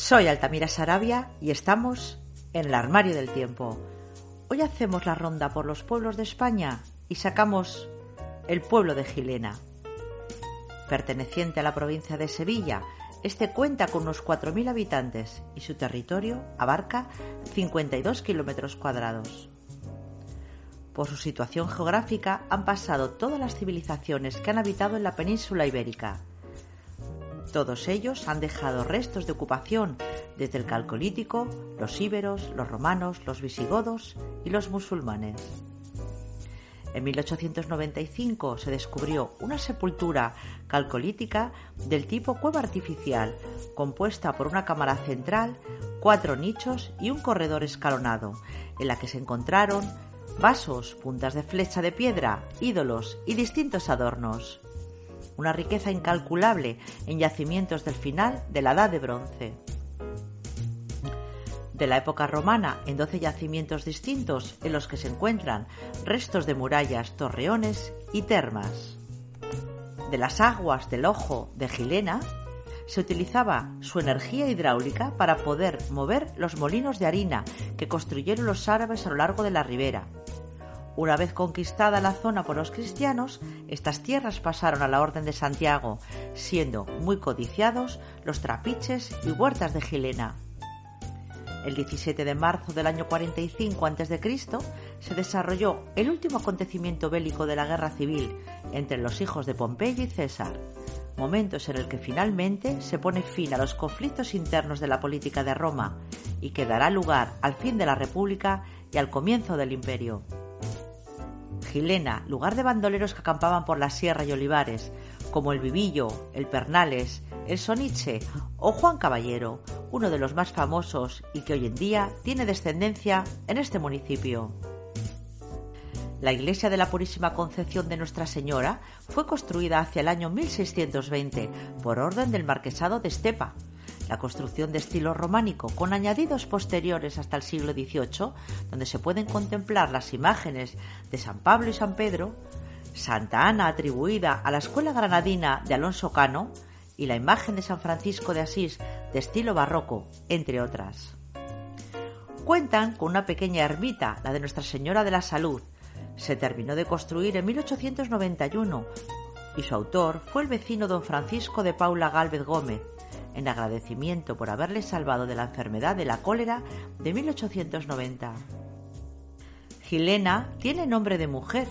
Soy Altamira Sarabia y estamos en el armario del tiempo. Hoy hacemos la ronda por los pueblos de España y sacamos el pueblo de Gilena. Perteneciente a la provincia de Sevilla, este cuenta con unos 4.000 habitantes y su territorio abarca 52 kilómetros cuadrados. Por su situación geográfica han pasado todas las civilizaciones que han habitado en la península ibérica. Todos ellos han dejado restos de ocupación desde el calcolítico, los íberos, los romanos, los visigodos y los musulmanes. En 1895 se descubrió una sepultura calcolítica del tipo cueva artificial, compuesta por una cámara central, cuatro nichos y un corredor escalonado, en la que se encontraron vasos, puntas de flecha de piedra, ídolos y distintos adornos. Una riqueza incalculable en yacimientos del final de la Edad de Bronce de la época romana en 12 yacimientos distintos en los que se encuentran restos de murallas, torreones y termas. De las aguas del ojo de Gilena se utilizaba su energía hidráulica para poder mover los molinos de harina que construyeron los árabes a lo largo de la ribera. Una vez conquistada la zona por los cristianos, estas tierras pasaron a la Orden de Santiago, siendo muy codiciados los trapiches y huertas de Gilena. El 17 de marzo del año 45 a.C. se desarrolló el último acontecimiento bélico de la guerra civil entre los hijos de Pompeyo y César, momentos en el que finalmente se pone fin a los conflictos internos de la política de Roma y que dará lugar al fin de la República y al comienzo del Imperio. Gilena, lugar de bandoleros que acampaban por la sierra y olivares, como el Vivillo, el Pernales, el Soniche o Juan Caballero, uno de los más famosos y que hoy en día tiene descendencia en este municipio. La iglesia de la Purísima Concepción de Nuestra Señora fue construida hacia el año 1620 por orden del marquesado de Estepa. La construcción de estilo románico con añadidos posteriores hasta el siglo XVIII, donde se pueden contemplar las imágenes de San Pablo y San Pedro, Santa Ana atribuida a la escuela granadina de Alonso Cano y la imagen de San Francisco de Asís de estilo barroco, entre otras. Cuentan con una pequeña ermita, la de Nuestra Señora de la Salud. Se terminó de construir en 1891 y su autor fue el vecino don Francisco de Paula Gálvez Gómez, en agradecimiento por haberle salvado de la enfermedad de la cólera de 1890. Gilena tiene nombre de mujer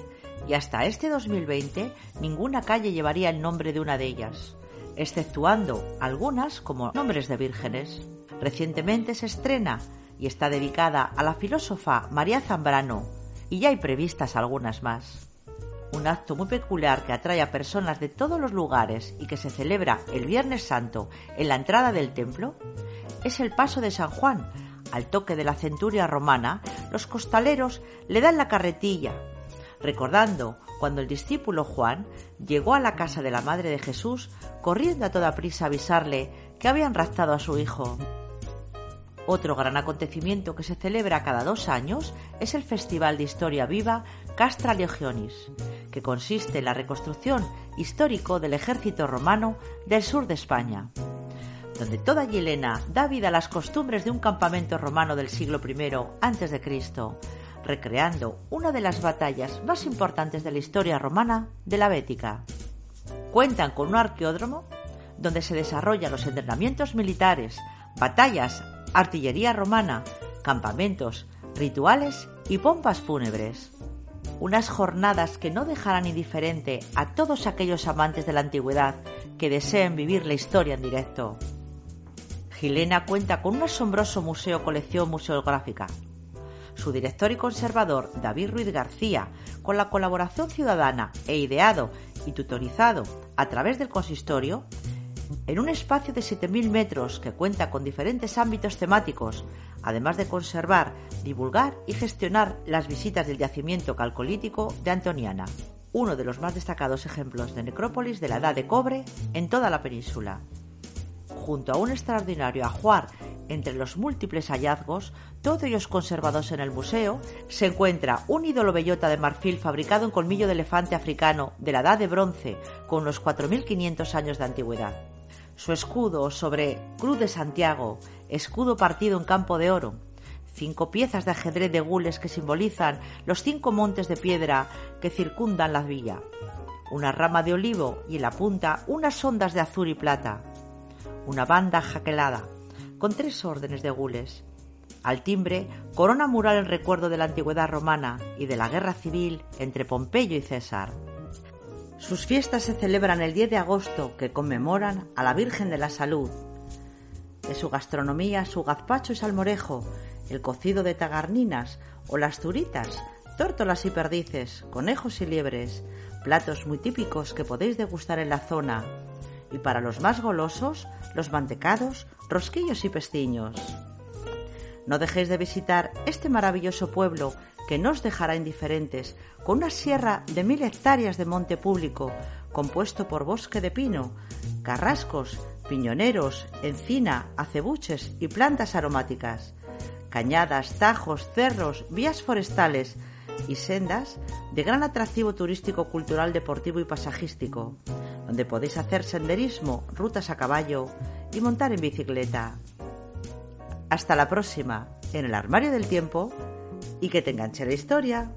y hasta este 2020 ninguna calle llevaría el nombre de una de ellas, exceptuando algunas como nombres de vírgenes. Recientemente se estrena y está dedicada a la filósofa María Zambrano y ya hay previstas algunas más. Un acto muy peculiar que atrae a personas de todos los lugares y que se celebra el Viernes Santo en la entrada del templo es el paso de San Juan. Al toque de la centuria romana, los costaleros le dan la carretilla recordando cuando el discípulo Juan llegó a la casa de la madre de Jesús corriendo a toda prisa a avisarle que habían raptado a su hijo. Otro gran acontecimiento que se celebra cada dos años es el Festival de Historia Viva Castra Legionis, que consiste en la reconstrucción histórico del ejército romano del sur de España, donde toda Yelena da vida a las costumbres de un campamento romano del siglo I a.C., recreando una de las batallas más importantes de la historia romana de la Bética. Cuentan con un arqueódromo donde se desarrollan los entrenamientos militares, batallas, artillería romana, campamentos, rituales y pompas fúnebres. Unas jornadas que no dejarán indiferente a todos aquellos amantes de la antigüedad que deseen vivir la historia en directo. Gilena cuenta con un asombroso museo colección museográfica, su director y conservador, David Ruiz García, con la colaboración ciudadana e ideado y tutorizado a través del consistorio, en un espacio de 7.000 metros que cuenta con diferentes ámbitos temáticos, además de conservar, divulgar y gestionar las visitas del yacimiento calcolítico de Antoniana, uno de los más destacados ejemplos de necrópolis de la Edad de Cobre en toda la península. Junto a un extraordinario ajuar entre los múltiples hallazgos, todos ellos conservados en el museo, se encuentra un ídolo bellota de marfil fabricado en colmillo de elefante africano de la edad de bronce, con unos 4.500 años de antigüedad. Su escudo sobre Cruz de Santiago, escudo partido en campo de oro, cinco piezas de ajedrez de gules que simbolizan los cinco montes de piedra que circundan la villa, una rama de olivo y en la punta unas ondas de azul y plata, una banda jaquelada, con tres órdenes de gules. Al timbre, corona mural en recuerdo de la antigüedad romana y de la guerra civil entre Pompeyo y César. Sus fiestas se celebran el 10 de agosto, que conmemoran a la Virgen de la Salud. De su gastronomía, su gazpacho y salmorejo, el cocido de tagarninas o las zuritas, tórtolas y perdices, conejos y liebres, platos muy típicos que podéis degustar en la zona. Y para los más golosos, los mantecados, rosquillos y pestiños. No dejéis de visitar este maravilloso pueblo que no os dejará indiferentes, con una sierra de mil hectáreas de monte público, compuesto por bosque de pino, carrascos, piñoneros, encina, acebuches y plantas aromáticas, cañadas, tajos, cerros, vías forestales y sendas de gran atractivo turístico, cultural, deportivo y pasajístico, donde podéis hacer senderismo, rutas a caballo y montar en bicicleta. Hasta la próxima en el armario del tiempo y que te enganche la historia.